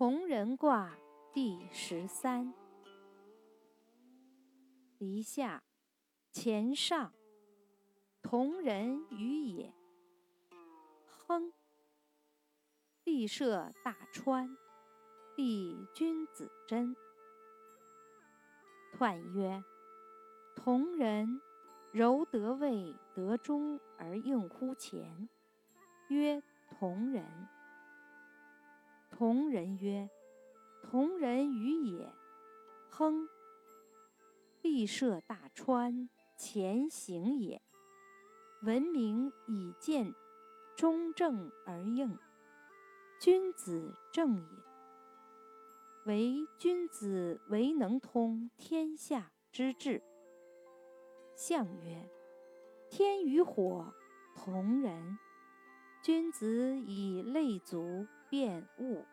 同人卦第十三，离下，乾上，同人于也。亨，地设大川，地君子贞。彖曰：同人，柔得位得中而应乎前，曰同人。同人曰：“同人于也。”亨，地设大川，前行也。闻名以见，中正而应，君子正也。唯君子唯能通天下之志。象曰：天与火，同人。君子以类族辨物。